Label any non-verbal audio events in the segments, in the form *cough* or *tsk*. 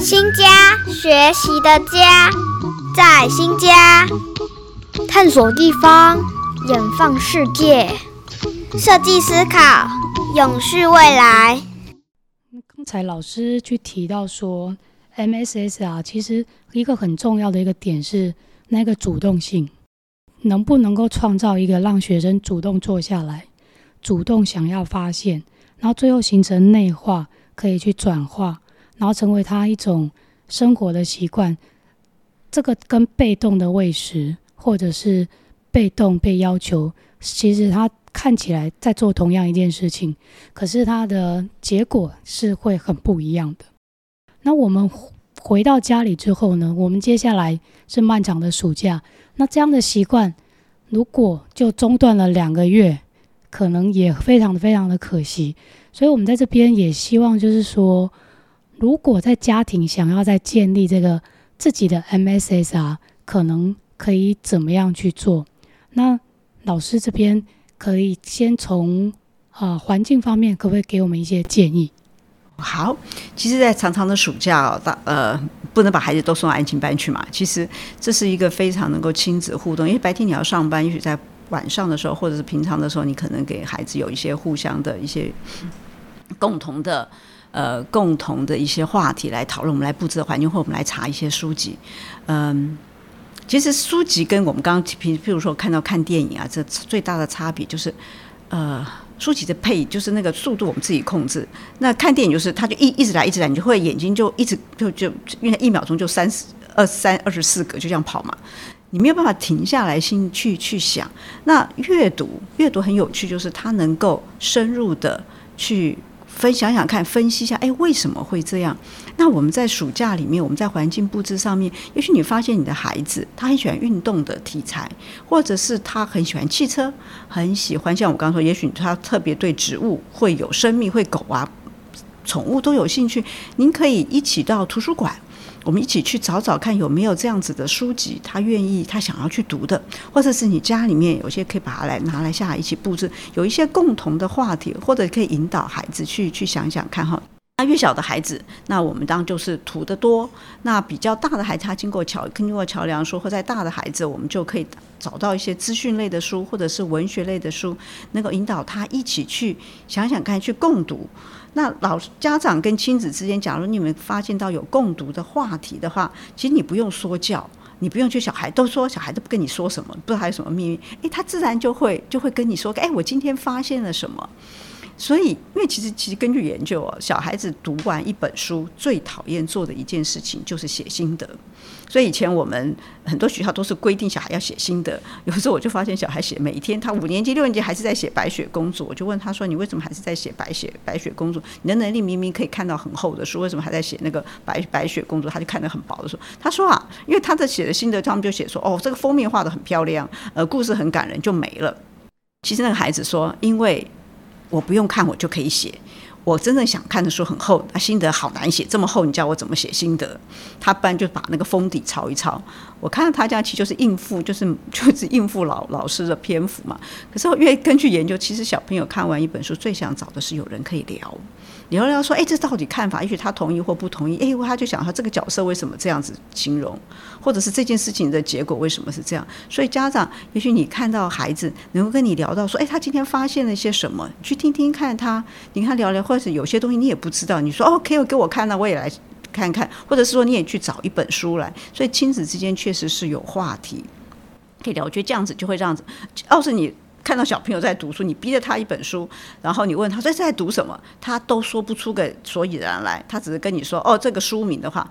新家，学习的家，在新家探索地方，远放世界，设计思考，永续未来。刚才老师去提到说，MSS 啊，其实一个很重要的一个点是那个主动性，能不能够创造一个让学生主动坐下来，主动想要发现，然后最后形成内化，可以去转化。然后成为他一种生活的习惯，这个跟被动的喂食，或者是被动被要求，其实他看起来在做同样一件事情，可是他的结果是会很不一样的。那我们回到家里之后呢？我们接下来是漫长的暑假，那这样的习惯如果就中断了两个月，可能也非常的非常的可惜。所以我们在这边也希望就是说。如果在家庭想要再建立这个自己的 MSSR，可能可以怎么样去做？那老师这边可以先从啊环境方面，可不可以给我们一些建议？好，其实，在长长的暑假，大呃不能把孩子都送到安静班去嘛。其实这是一个非常能够亲子互动，因为白天你要上班，也许在晚上的时候，或者是平常的时候，你可能给孩子有一些互相的一些共同的。呃，共同的一些话题来讨论，我们来布置的环境，或我们来查一些书籍。嗯，其实书籍跟我们刚刚譬譬如说看到看电影啊，这最大的差别就是，呃，书籍的配就是那个速度我们自己控制，那看电影就是它就一一直来一直来，你就会眼睛就一直就就因为一秒钟就三十二三二十四个就这样跑嘛，你没有办法停下来心去去想。那阅读阅读很有趣，就是它能够深入的去。分想想看，分析一下，哎，为什么会这样？那我们在暑假里面，我们在环境布置上面，也许你发现你的孩子他很喜欢运动的题材，或者是他很喜欢汽车，很喜欢像我刚刚说，也许他特别对植物会有生命，会狗啊、宠物都有兴趣。您可以一起到图书馆。我们一起去找找看有没有这样子的书籍，他愿意他想要去读的，或者是你家里面有些可以把它来拿来下来一起布置，有一些共同的话题，或者可以引导孩子去去想想看哈。那越小的孩子，那我们当就是图的多；那比较大的孩子，他经过桥经过桥梁书，或在大的孩子，我们就可以找到一些资讯类的书，或者是文学类的书，能够引导他一起去想想看，去共读。那老家长跟亲子之间，假如你们发现到有共读的话题的话，其实你不用说教，你不用去小孩都说小孩都不跟你说什么，不知道还有什么秘密，诶，他自然就会就会跟你说，诶，我今天发现了什么。所以，因为其实其实根据研究哦，小孩子读完一本书，最讨厌做的一件事情就是写心得。所以以前我们很多学校都是规定小孩要写心得，*laughs* 有时候我就发现小孩写每一天，他五年级、六年级还是在写白雪公主，我就问他说：“你为什么还是在写白雪白雪公主？你的能力明明可以看到很厚的书，为什么还在写那个白 *laughs* 白雪公主？他就看得很薄的书。”他说啊，因为他的写的心得，他们就写说：“哦，这个封面画的很漂亮，呃，故事很感人，就没了。”其实那个孩子说：“因为我不用看，我就可以写。”我真正想看的书很厚，他心得好难写，这么厚，你叫我怎么写心得？他不然就把那个封底抄一抄。我看到他家其实就是应付，就是 *laughs* 就是应付老老师的篇幅嘛。可是因为根据研究，其实小朋友看完一本书，最想找的是有人可以聊。聊聊说，哎，这到底看法？也许他同意或不同意。哎，他就想说，这个角色为什么这样子形容，或者是这件事情的结果为什么是这样？所以家长，也许你看到孩子能够跟你聊到说，哎，他今天发现了些什么？去听听看他，你看聊聊，或者有些东西你也不知道，你说哦，可以给我看，那我也来看看。或者是说，你也去找一本书来。所以亲子之间确实是有话题可以聊。我觉得这样子就会这样子。要是你。看到小朋友在读书，你逼着他一本书，然后你问他这在读什么，他都说不出个所以然来。他只是跟你说哦，这个书名的话，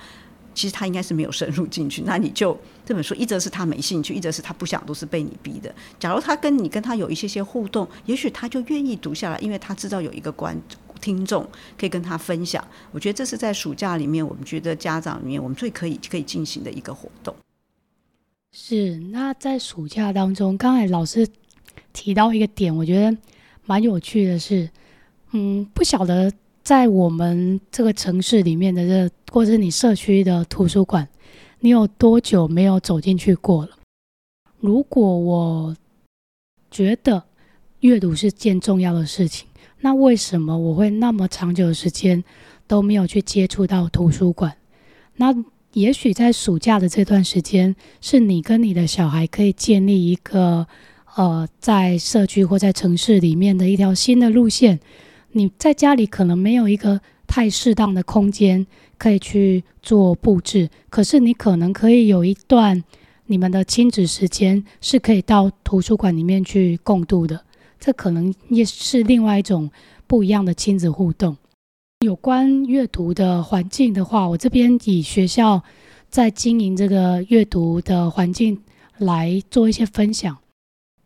其实他应该是没有深入进去。那你就这本书，一则是他没兴趣，一则是他不想读，是被你逼的。假如他跟你跟他有一些些互动，也许他就愿意读下来，因为他知道有一个观听众可以跟他分享。我觉得这是在暑假里面，我们觉得家长里面我们最可以可以进行的一个活动。是那在暑假当中，刚才老师。提到一个点，我觉得蛮有趣的是，嗯，不晓得在我们这个城市里面的这，或是你社区的图书馆，你有多久没有走进去过了？如果我觉得阅读是件重要的事情，那为什么我会那么长久的时间都没有去接触到图书馆？那也许在暑假的这段时间，是你跟你的小孩可以建立一个呃，在社区或在城市里面的一条新的路线。你在家里可能没有一个太适当的空间可以去做布置，可是你可能可以有一段你们的亲子时间是可以到图书馆里面去共度的。这可能也是另外一种不一样的亲子互动。有关阅读的环境的话，我这边以学校在经营这个阅读的环境来做一些分享。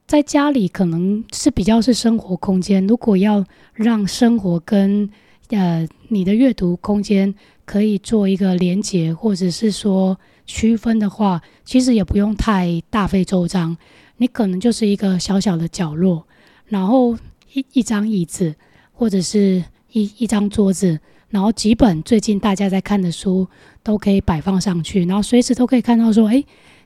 在家里可能是比较是生活空间，如果要让生活跟呃你的阅读空间可以做一个连接，或者是说区分的话，其实也不用太大费周章。你可能就是一个小小的角落。然后一一张椅子，或者是一一张桌子，然后几本最近大家在看的书都可以摆放上去，然后随时都可以看到说，哎，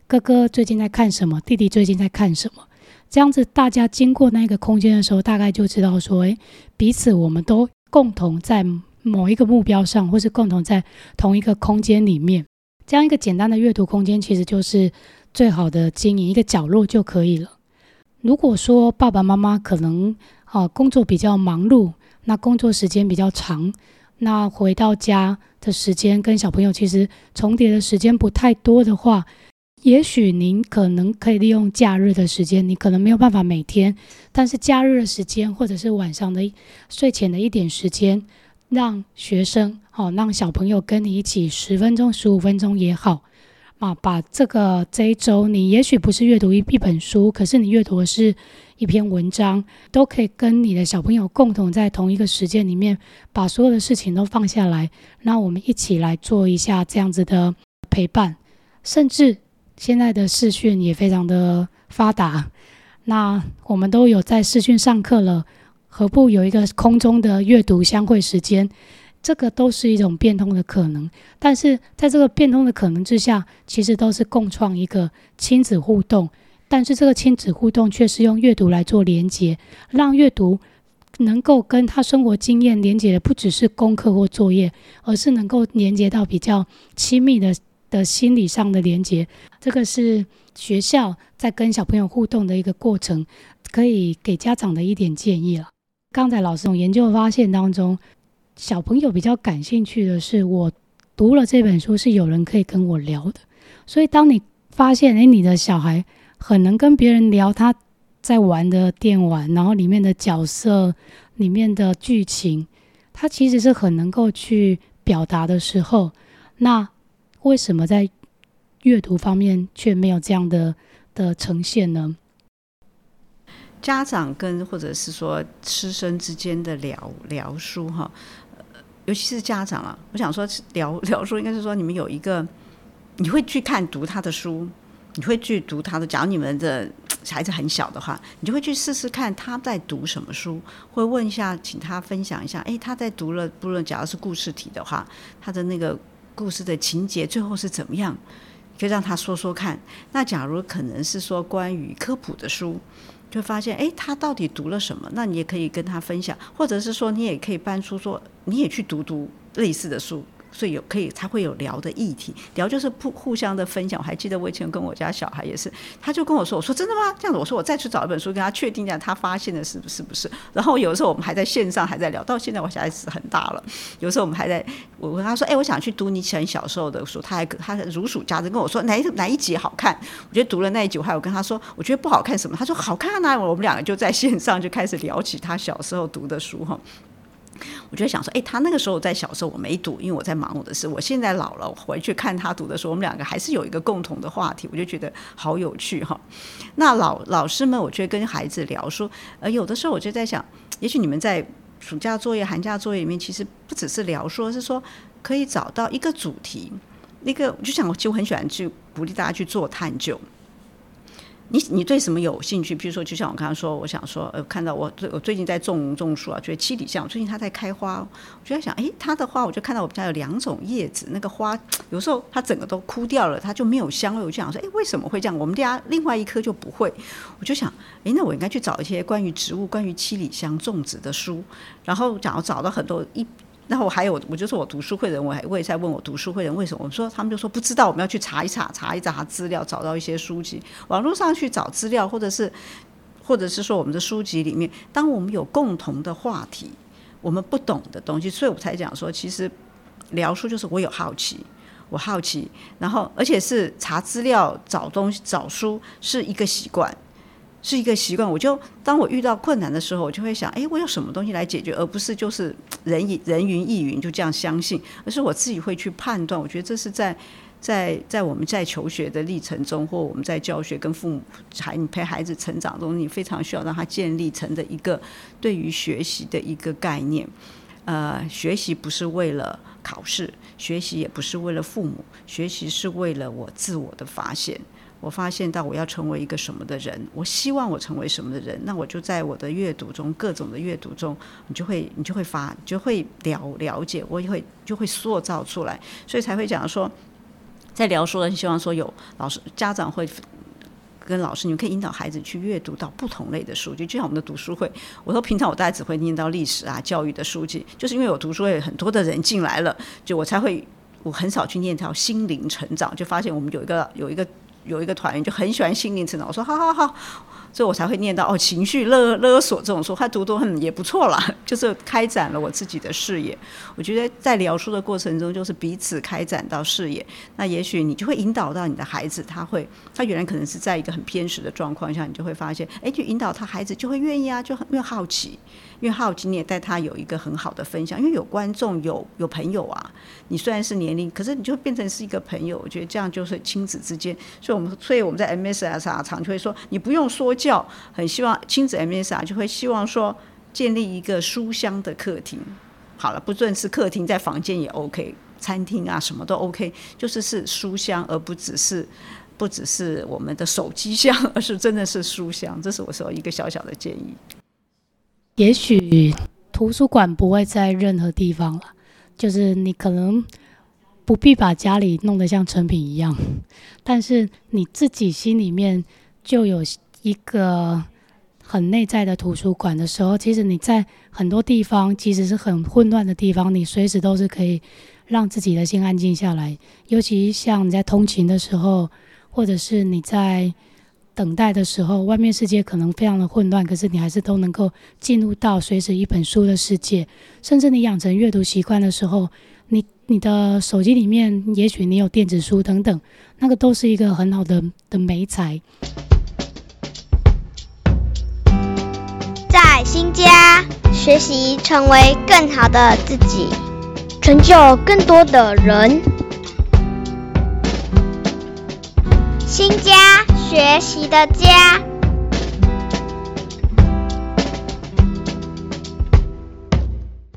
哥哥最近在看什么，弟弟最近在看什么，这样子大家经过那个空间的时候，大概就知道说，哎，彼此我们都共同在某一个目标上，或是共同在同一个空间里面，这样一个简单的阅读空间，其实就是最好的经营一个角落就可以了。如果说爸爸妈妈可能啊工作比较忙碌，那工作时间比较长，那回到家的时间跟小朋友其实重叠的时间不太多的话，也许您可能可以利用假日的时间，你可能没有办法每天，但是假日的时间或者是晚上的睡前的一点时间，让学生哦让小朋友跟你一起十分钟、十五分钟也好。啊，把这个这一周，你也许不是阅读一一本书，可是你阅读的是一篇文章，都可以跟你的小朋友共同在同一个时间里面，把所有的事情都放下来，那我们一起来做一下这样子的陪伴。甚至现在的视讯也非常的发达，那我们都有在视讯上课了，何不有一个空中的阅读相会时间？这个都是一种变通的可能，但是在这个变通的可能之下，其实都是共创一个亲子互动。但是这个亲子互动却是用阅读来做连接，让阅读能够跟他生活经验连接的不只是功课或作业，而是能够连接到比较亲密的的心理上的连接。这个是学校在跟小朋友互动的一个过程，可以给家长的一点建议了。刚才老师从研究发现当中。小朋友比较感兴趣的是，我读了这本书是有人可以跟我聊的。所以，当你发现，诶，你的小孩很能跟别人聊他在玩的电玩，然后里面的角色、里面的剧情，他其实是很能够去表达的时候，那为什么在阅读方面却没有这样的的呈现呢？家长跟或者是说师生之间的聊聊书，哈。尤其是家长啊，我想说聊 *laughs* 聊书，应该是说你们有一个，你会去看读他的书，你会去读他的。假如你们的 *tsk* 孩子很小的话，你就会去试试看他在读什么书，会问一下，请他分享一下。哎，他在读了，不论假如是故事体的话，他的那个故事的情节最后是怎么样，就让他说说看。那假如可能是说关于科普的书。就发现，哎，他到底读了什么？那你也可以跟他分享，或者是说，你也可以搬出说，你也去读读类似的书。所以有可以才会有聊的议题，聊就是互互相的分享。我还记得我以前跟我家小孩也是，他就跟我说：“我说真的吗？这样子，我说我再去找一本书，跟他确定一下他发现的是不是不是。”然后有时候我们还在线上还在聊，到现在我小孩子很大了，有时候我们还在，我跟他说：“哎，我想去读你以前小时候的书。”他还他如数家珍跟我说哪一哪一集好看。我觉得读了那一集，我还有跟他说，我觉得不好看什么？他说好看啊！我们两个就在线上就开始聊起他小时候读的书哈。我就想说，哎，他那个时候在小时候我没读，因为我在忙我的事。我现在老了，回去看他读的时候，我们两个还是有一个共同的话题，我就觉得好有趣哈。那老老师们，我觉跟孩子聊说，呃，有的时候我就在想，也许你们在暑假作业、寒假作业里面，其实不只是聊说，是说可以找到一个主题，那个我就想，我其实我很喜欢去鼓励大家去做探究。你你对什么有兴趣？比如说，就像我刚刚说，我想说，呃，看到我最我最近在种种树啊，觉得七里香最近它在开花，我就在想，哎，它的花，我就看到我们家有两种叶子，那个花有时候它整个都枯掉了，它就没有香味。我就想说，哎，为什么会这样？我们家另外一棵就不会。我就想，哎，那我应该去找一些关于植物、关于七里香种植的书，然后假如找到很多一。然后我还有，我就说我读书会人，我还我也在问我读书会人为什么？我说他们就说不知道，我们要去查一查，查一查资料，找到一些书籍，网络上去找资料，或者是或者是说我们的书籍里面，当我们有共同的话题，我们不懂的东西，所以我才讲说，其实聊书就是我有好奇，我好奇，然后而且是查资料、找东西、找书是一个习惯。是一个习惯，我就当我遇到困难的时候，我就会想，哎，我有什么东西来解决，而不是就是人云人云亦云就这样相信，而是我自己会去判断。我觉得这是在在在我们在求学的历程中，或我们在教学跟父母孩陪孩子成长中，你非常需要让他建立成的一个对于学习的一个概念。呃，学习不是为了考试，学习也不是为了父母，学习是为了我自我的发现。我发现到我要成为一个什么的人，我希望我成为什么的人，那我就在我的阅读中，各种的阅读中，你就会你就会发，你就会了了解，我也会就会塑造出来，所以才会讲说，在聊书的希望说有老师家长会跟老师，你们可以引导孩子去阅读到不同类的书籍，就像我们的读书会，我说平常我大概只会念到历史啊、教育的书籍，就是因为我读书会很多的人进来了，就我才会我很少去念到心灵成长，就发现我们有一个有一个。有一个团员就很喜欢心灵成长，我说好好好，所以我才会念到哦，情绪勒勒索这种说，他读读很也不错啦，*laughs* 就是开展了我自己的视野。我觉得在聊书的过程中，就是彼此开展到视野。那也许你就会引导到你的孩子，他会他原来可能是在一个很偏食的状况下，你就会发现，哎，就引导他孩子就会愿意啊，就很因为好奇。因为好奇，你也带他有一个很好的分享，因为有观众，有有朋友啊。你虽然是年龄，可是你就变成是一个朋友。我觉得这样就是亲子之间。所以我们所以我们在 MSSR 常就会说，你不用说，很希望亲子 MSR 就会希望说建立一个书香的客厅。好了，不论是客厅，在房间也 OK，餐厅啊什么都 OK，就是是书香，而不只是不只是我们的手机香，*laughs* 而是真的是书香。这是我说一个小小的建议。也许图书馆不会在任何地方了，就是你可能不必把家里弄得像成品一样，但是你自己心里面就有一个很内在的图书馆的时候，其实你在很多地方，即使是很混乱的地方，你随时都是可以让自己的心安静下来。尤其像你在通勤的时候，或者是你在。等待的时候，外面世界可能非常的混乱，可是你还是都能够进入到随时一本书的世界。甚至你养成阅读习惯的时候，你你的手机里面也许你有电子书等等，那个都是一个很好的的美材。新家学习，成为更好的自己，成就更多的人。新家。学习的家。